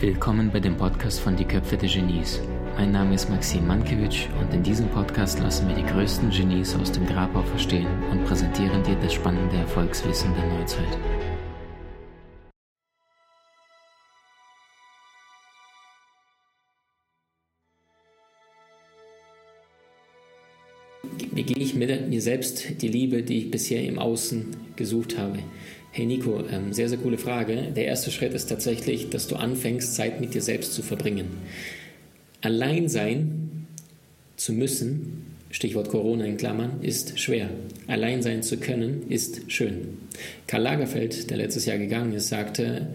Willkommen bei dem Podcast von Die Köpfe der Genies. Mein Name ist Maxim Mankewitsch und in diesem Podcast lassen wir die größten Genies aus dem Grabau verstehen und präsentieren dir das spannende Erfolgswissen der Neuzeit. Wie gehe ich mit mir selbst die Liebe, die ich bisher im Außen gesucht habe? Hey Nico, ähm, sehr, sehr coole Frage. Der erste Schritt ist tatsächlich, dass du anfängst, Zeit mit dir selbst zu verbringen. Allein sein zu müssen, Stichwort Corona in Klammern, ist schwer. Allein sein zu können, ist schön. Karl Lagerfeld, der letztes Jahr gegangen ist, sagte,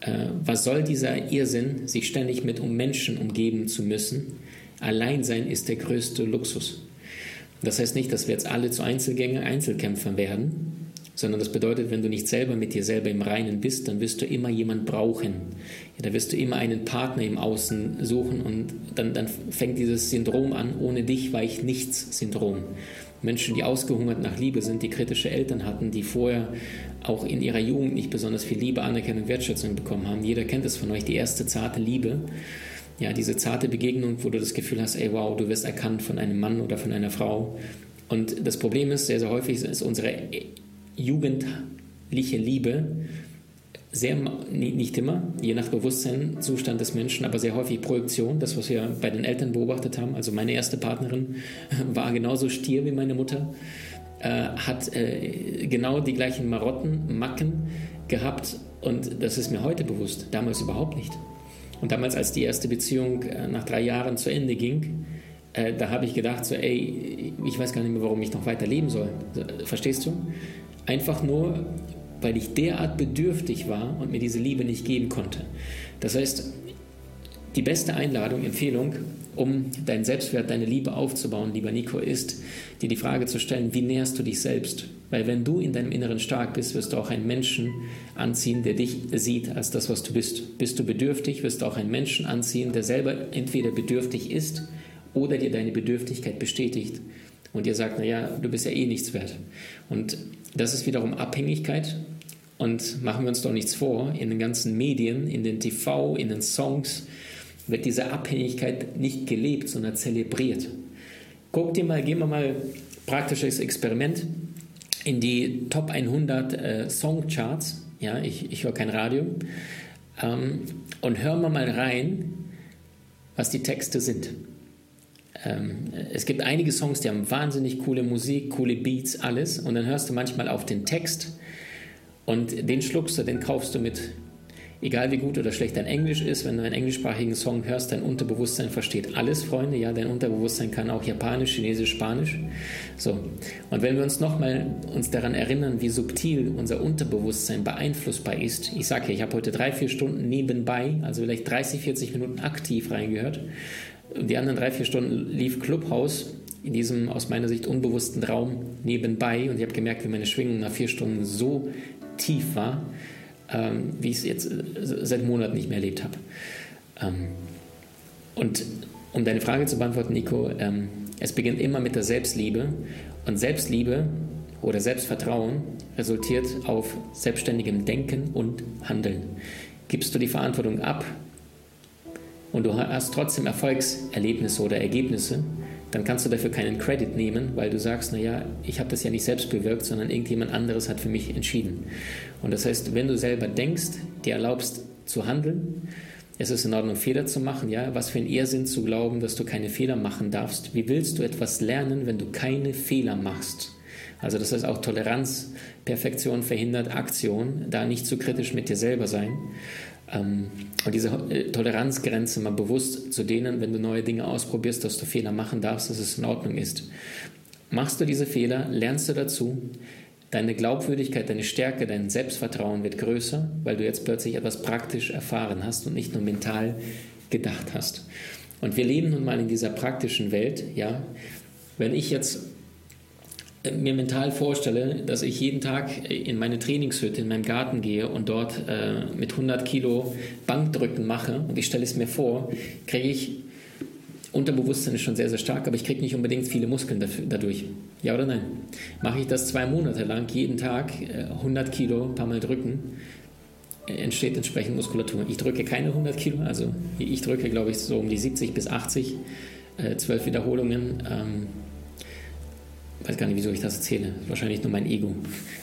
äh, was soll dieser Irrsinn, sich ständig mit um Menschen umgeben zu müssen? Allein sein ist der größte Luxus. Das heißt nicht, dass wir jetzt alle zu Einzelgänger, Einzelkämpfern werden, sondern das bedeutet, wenn du nicht selber mit dir selber im Reinen bist, dann wirst du immer jemand brauchen. Ja, da wirst du immer einen Partner im Außen suchen und dann, dann fängt dieses Syndrom an, ohne dich war ich nichts Syndrom. Menschen, die ausgehungert nach Liebe sind, die kritische Eltern hatten, die vorher auch in ihrer Jugend nicht besonders viel Liebe, Anerkennung, Wertschätzung bekommen haben. Jeder kennt es von euch, die erste zarte Liebe. Ja, diese zarte Begegnung, wo du das Gefühl hast, ey wow, du wirst erkannt von einem Mann oder von einer Frau. Und das Problem ist, sehr, sehr häufig ist unsere jugendliche Liebe sehr, nicht immer, je nach Bewusstseinszustand des Menschen, aber sehr häufig Projektion, das, was wir bei den Eltern beobachtet haben. Also meine erste Partnerin war genauso stier wie meine Mutter, äh, hat äh, genau die gleichen Marotten, Macken gehabt und das ist mir heute bewusst, damals überhaupt nicht. Und damals, als die erste Beziehung äh, nach drei Jahren zu Ende ging, äh, da habe ich gedacht, so, ey, ich weiß gar nicht mehr, warum ich noch weiter leben soll. Verstehst du? Einfach nur, weil ich derart bedürftig war und mir diese Liebe nicht geben konnte. Das heißt, die beste Einladung, Empfehlung, um deinen Selbstwert, deine Liebe aufzubauen, lieber Nico, ist, dir die Frage zu stellen, wie näherst du dich selbst? Weil wenn du in deinem Inneren stark bist, wirst du auch einen Menschen anziehen, der dich sieht als das, was du bist. Bist du bedürftig, wirst du auch einen Menschen anziehen, der selber entweder bedürftig ist oder dir deine Bedürftigkeit bestätigt und dir sagt, naja, du bist ja eh nichts wert. Und das ist wiederum Abhängigkeit. Und machen wir uns doch nichts vor, in den ganzen Medien, in den TV, in den Songs wird diese Abhängigkeit nicht gelebt, sondern zelebriert. Guck dir mal, gehen wir mal praktisches Experiment in die Top 100 äh, Songcharts. Ja, ich, ich höre kein Radio. Ähm, und hören wir mal rein, was die Texte sind. Ähm, es gibt einige Songs, die haben wahnsinnig coole Musik, coole Beats, alles. Und dann hörst du manchmal auf den Text und den schluckst du, den kaufst du mit. Egal wie gut oder schlecht dein Englisch ist, wenn du einen englischsprachigen Song hörst, dein Unterbewusstsein versteht alles, Freunde. Ja, dein Unterbewusstsein kann auch Japanisch, Chinesisch, Spanisch. So. Und wenn wir uns nochmal daran erinnern, wie subtil unser Unterbewusstsein beeinflussbar ist. Ich sage ja, ich habe heute drei, vier Stunden nebenbei, also vielleicht 30, 40 Minuten aktiv reingehört. Die anderen drei, vier Stunden lief Clubhouse in diesem aus meiner Sicht unbewussten Raum nebenbei und ich habe gemerkt, wie meine Schwingung nach vier Stunden so tief war, ähm, wie ich es jetzt äh, seit Monaten nicht mehr erlebt habe. Ähm, und um deine Frage zu beantworten, Nico, ähm, es beginnt immer mit der Selbstliebe und Selbstliebe oder Selbstvertrauen resultiert auf selbstständigem Denken und Handeln. Gibst du die Verantwortung ab, und du hast trotzdem Erfolgserlebnisse oder Ergebnisse, dann kannst du dafür keinen Credit nehmen, weil du sagst, naja, ich habe das ja nicht selbst bewirkt, sondern irgendjemand anderes hat für mich entschieden. Und das heißt, wenn du selber denkst, dir erlaubst zu handeln, es ist in Ordnung, Fehler zu machen, ja, was für ein Irrsinn zu glauben, dass du keine Fehler machen darfst. Wie willst du etwas lernen, wenn du keine Fehler machst? Also das heißt auch Toleranz, Perfektion verhindert Aktion, da nicht zu kritisch mit dir selber sein. Ähm, und diese äh, Toleranzgrenze mal bewusst zu dehnen, wenn du neue Dinge ausprobierst, dass du Fehler machen darfst, dass es in Ordnung ist. Machst du diese Fehler, lernst du dazu, deine Glaubwürdigkeit, deine Stärke, dein Selbstvertrauen wird größer, weil du jetzt plötzlich etwas praktisch erfahren hast und nicht nur mental gedacht hast. Und wir leben nun mal in dieser praktischen Welt, ja. Wenn ich jetzt mir mental vorstelle, dass ich jeden Tag in meine Trainingshütte in meinem Garten gehe und dort äh, mit 100 Kilo Bankdrücken mache und ich stelle es mir vor, kriege ich Unterbewusstsein ist schon sehr, sehr stark, aber ich kriege nicht unbedingt viele Muskeln dafür, dadurch. Ja oder nein? Mache ich das zwei Monate lang, jeden Tag äh, 100 Kilo, ein paar Mal drücken, entsteht entsprechend Muskulatur. Ich drücke keine 100 Kilo, also ich drücke, glaube ich, so um die 70 bis 80, äh, 12 Wiederholungen. Ähm, weiß gar nicht, wieso ich das erzähle. Wahrscheinlich nur mein Ego.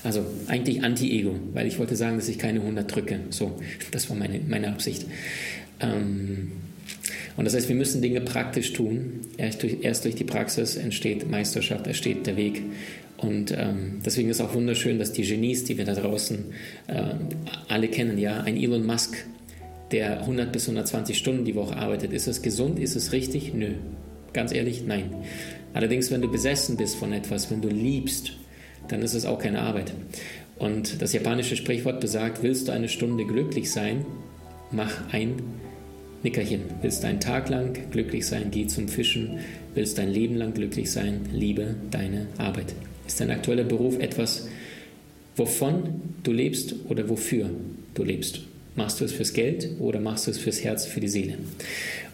Also eigentlich Anti-Ego, weil ich wollte sagen, dass ich keine 100 drücke. So, das war meine, meine Absicht. Ähm, und das heißt, wir müssen Dinge praktisch tun. Erst durch, erst durch die Praxis entsteht Meisterschaft, entsteht der Weg. Und ähm, deswegen ist auch wunderschön, dass die Genies, die wir da draußen äh, alle kennen, ja, ein Elon Musk, der 100 bis 120 Stunden die Woche arbeitet, ist es gesund? Ist es richtig? Nö. Ganz ehrlich, nein. Allerdings, wenn du besessen bist von etwas, wenn du liebst, dann ist es auch keine Arbeit. Und das japanische Sprichwort besagt, willst du eine Stunde glücklich sein, mach ein Nickerchen. Willst du einen Tag lang glücklich sein, geh zum Fischen. Willst du dein Leben lang glücklich sein, liebe deine Arbeit. Ist dein aktueller Beruf etwas, wovon du lebst oder wofür du lebst? Machst du es fürs Geld oder machst du es fürs Herz, für die Seele?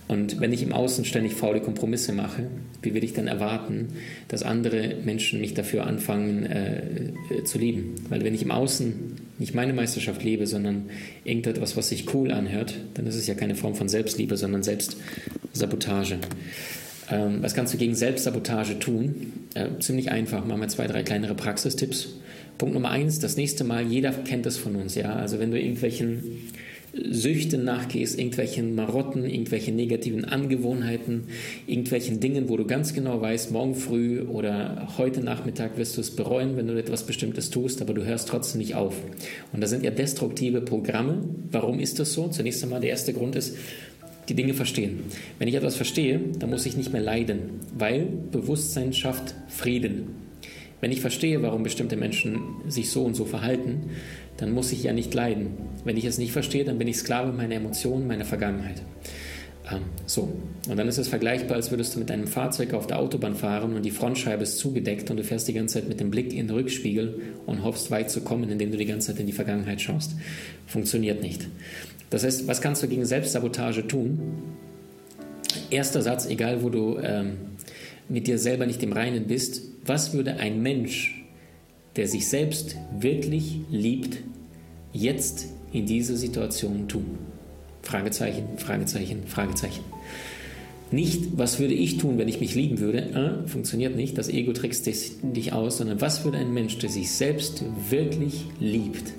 Und wenn ich im Außen ständig faule Kompromisse mache, wie will ich dann erwarten, dass andere Menschen mich dafür anfangen äh, zu lieben? Weil wenn ich im Außen nicht meine Meisterschaft lebe, sondern irgendetwas, was sich cool anhört, dann ist es ja keine Form von Selbstliebe, sondern Selbstsabotage. Ähm, was kannst du gegen Selbstsabotage tun? Äh, ziemlich einfach. Machen wir zwei, drei kleinere Praxistipps. Punkt Nummer eins, das nächste Mal, jeder kennt das von uns, ja. Also wenn du irgendwelchen Süchten nachgehst, irgendwelchen Marotten, irgendwelchen negativen Angewohnheiten, irgendwelchen Dingen, wo du ganz genau weißt, morgen früh oder heute Nachmittag wirst du es bereuen, wenn du etwas Bestimmtes tust, aber du hörst trotzdem nicht auf. Und das sind ja destruktive Programme. Warum ist das so? Zunächst einmal der erste Grund ist, die Dinge verstehen. Wenn ich etwas verstehe, dann muss ich nicht mehr leiden, weil Bewusstsein schafft Frieden. Wenn ich verstehe, warum bestimmte Menschen sich so und so verhalten, dann muss ich ja nicht leiden. Wenn ich es nicht verstehe, dann bin ich Sklave meiner Emotionen, meiner Vergangenheit. Ähm, so, und dann ist es vergleichbar, als würdest du mit deinem Fahrzeug auf der Autobahn fahren und die Frontscheibe ist zugedeckt und du fährst die ganze Zeit mit dem Blick in den Rückspiegel und hoffst weit zu kommen, indem du die ganze Zeit in die Vergangenheit schaust. Funktioniert nicht. Das heißt, was kannst du gegen Selbstsabotage tun? Erster Satz, egal wo du ähm, mit dir selber nicht im Reinen bist, was würde ein Mensch der sich selbst wirklich liebt, jetzt in dieser Situation tun? Fragezeichen, Fragezeichen, Fragezeichen. Nicht, was würde ich tun, wenn ich mich lieben würde? Äh, funktioniert nicht, das Ego trickst dich aus, sondern was würde ein Mensch, der sich selbst wirklich liebt,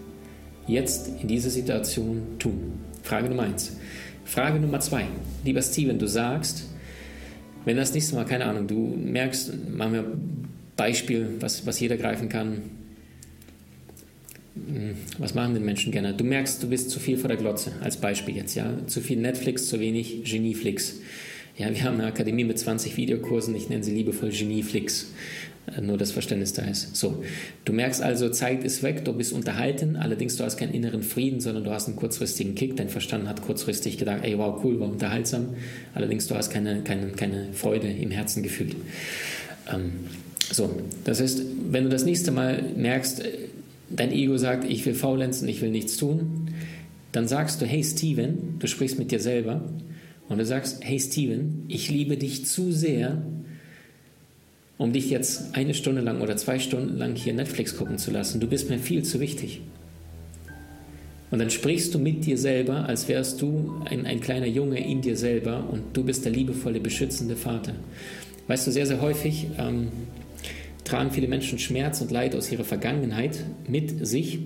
jetzt in dieser Situation tun? Frage Nummer eins. Frage Nummer zwei. Lieber Steven, du sagst, wenn das nächste Mal, keine Ahnung, du merkst, machen wir Beispiel, was, was jeder greifen kann. Hm, was machen denn Menschen gerne? Du merkst, du bist zu viel vor der Glotze, als Beispiel jetzt, ja. Zu viel Netflix, zu wenig Genieflix. Ja, wir haben eine Akademie mit 20 Videokursen, ich nenne sie liebevoll Genieflix. Äh, nur das Verständnis da ist. So, du merkst also, Zeit ist weg, du bist unterhalten, allerdings du hast keinen inneren Frieden, sondern du hast einen kurzfristigen Kick. Dein Verstand hat kurzfristig gedacht, ey, wow, cool, war unterhaltsam. Allerdings du hast keine, keine, keine Freude im Herzen gefühlt. Ähm, so, das heißt, wenn du das nächste Mal merkst, äh, dein Ego sagt, ich will faulenzen, ich will nichts tun, dann sagst du, hey Steven, du sprichst mit dir selber und du sagst, hey Steven, ich liebe dich zu sehr, um dich jetzt eine Stunde lang oder zwei Stunden lang hier Netflix gucken zu lassen. Du bist mir viel zu wichtig. Und dann sprichst du mit dir selber, als wärst du ein, ein kleiner Junge in dir selber und du bist der liebevolle, beschützende Vater. Weißt du, sehr, sehr häufig ähm, tragen viele Menschen Schmerz und Leid aus ihrer Vergangenheit mit sich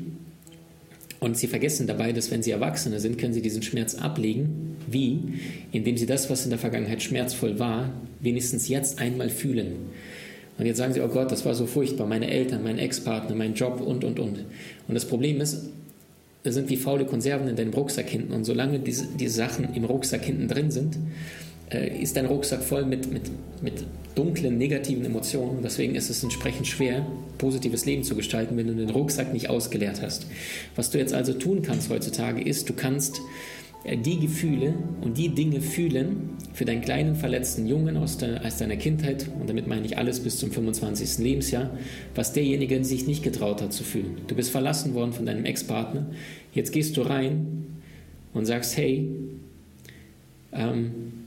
und sie vergessen dabei, dass wenn sie Erwachsene sind, können sie diesen Schmerz ablegen. Wie? Indem sie das, was in der Vergangenheit schmerzvoll war, wenigstens jetzt einmal fühlen. Und jetzt sagen sie, oh Gott, das war so furchtbar, meine Eltern, mein Ex-Partner, mein Job und, und, und. Und das Problem ist, da sind wie faule Konserven in deinem Rucksack hinten. Und solange diese, diese Sachen im Rucksack hinten drin sind, ist dein Rucksack voll mit, mit, mit dunklen, negativen Emotionen. Deswegen ist es entsprechend schwer, positives Leben zu gestalten, wenn du den Rucksack nicht ausgeleert hast. Was du jetzt also tun kannst heutzutage ist, du kannst äh, die Gefühle und die Dinge fühlen für deinen kleinen verletzten Jungen aus, der, aus deiner Kindheit, und damit meine ich alles bis zum 25. Lebensjahr, was derjenige sich nicht getraut hat zu fühlen. Du bist verlassen worden von deinem Ex-Partner, jetzt gehst du rein und sagst, hey, ähm,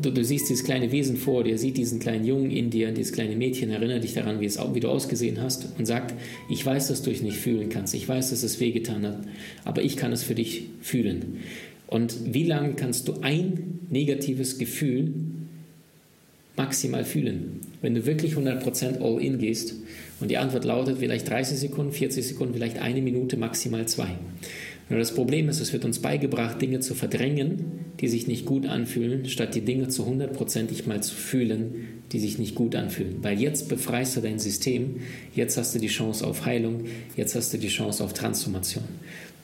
du, du, siehst dieses kleine Wesen vor dir, sieht diesen kleinen Jungen in dir, dieses kleine Mädchen, erinnert dich daran, wie, es, wie du ausgesehen hast und sagt, ich weiß, dass du es nicht fühlen kannst, ich weiß, dass es wehgetan hat, aber ich kann es für dich fühlen. Und wie lange kannst du ein negatives Gefühl maximal fühlen? Wenn du wirklich 100% all in gehst und die Antwort lautet vielleicht 30 Sekunden, 40 Sekunden, vielleicht eine Minute, maximal zwei. Nur das Problem ist, es wird uns beigebracht, Dinge zu verdrängen, die sich nicht gut anfühlen, statt die Dinge zu hundertprozentig mal zu fühlen, die sich nicht gut anfühlen. Weil jetzt befreist du dein System, jetzt hast du die Chance auf Heilung, jetzt hast du die Chance auf Transformation.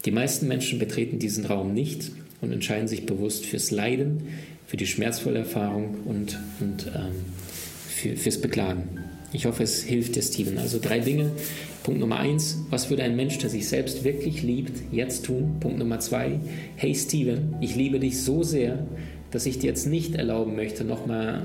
Die meisten Menschen betreten diesen Raum nicht und entscheiden sich bewusst fürs Leiden, für die schmerzvolle Erfahrung und, und ähm, für, fürs Beklagen. Ich hoffe, es hilft dir, Steven. Also drei Dinge, Punkt Nummer eins, was würde ein Mensch, der sich selbst wirklich liebt, jetzt tun? Punkt Nummer zwei, hey Steven, ich liebe dich so sehr, dass ich dir jetzt nicht erlauben möchte, nochmal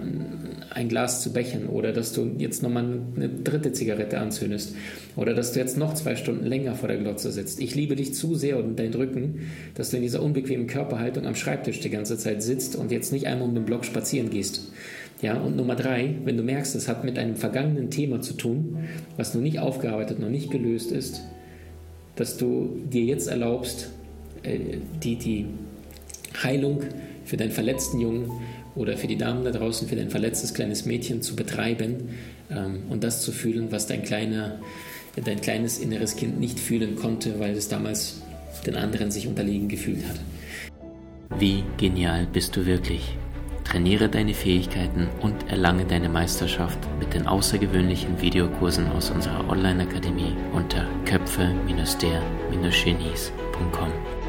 ein Glas zu bechern oder dass du jetzt nochmal eine dritte Zigarette anzündest oder dass du jetzt noch zwei Stunden länger vor der Glotze sitzt. Ich liebe dich zu sehr und deinen Rücken, dass du in dieser unbequemen Körperhaltung am Schreibtisch die ganze Zeit sitzt und jetzt nicht einmal um den Block spazieren gehst. Ja, und Nummer drei, wenn du merkst, es hat mit einem vergangenen Thema zu tun, was noch nicht aufgearbeitet, noch nicht gelöst ist, dass du dir jetzt erlaubst, äh, die, die Heilung für deinen verletzten Jungen oder für die Damen da draußen, für dein verletztes kleines Mädchen zu betreiben ähm, und das zu fühlen, was dein, kleiner, dein kleines inneres Kind nicht fühlen konnte, weil es damals den anderen sich unterlegen gefühlt hat. Wie genial bist du wirklich? Trainiere deine Fähigkeiten und erlange deine Meisterschaft mit den außergewöhnlichen Videokursen aus unserer Online-Akademie unter köpfe-der-genies.com.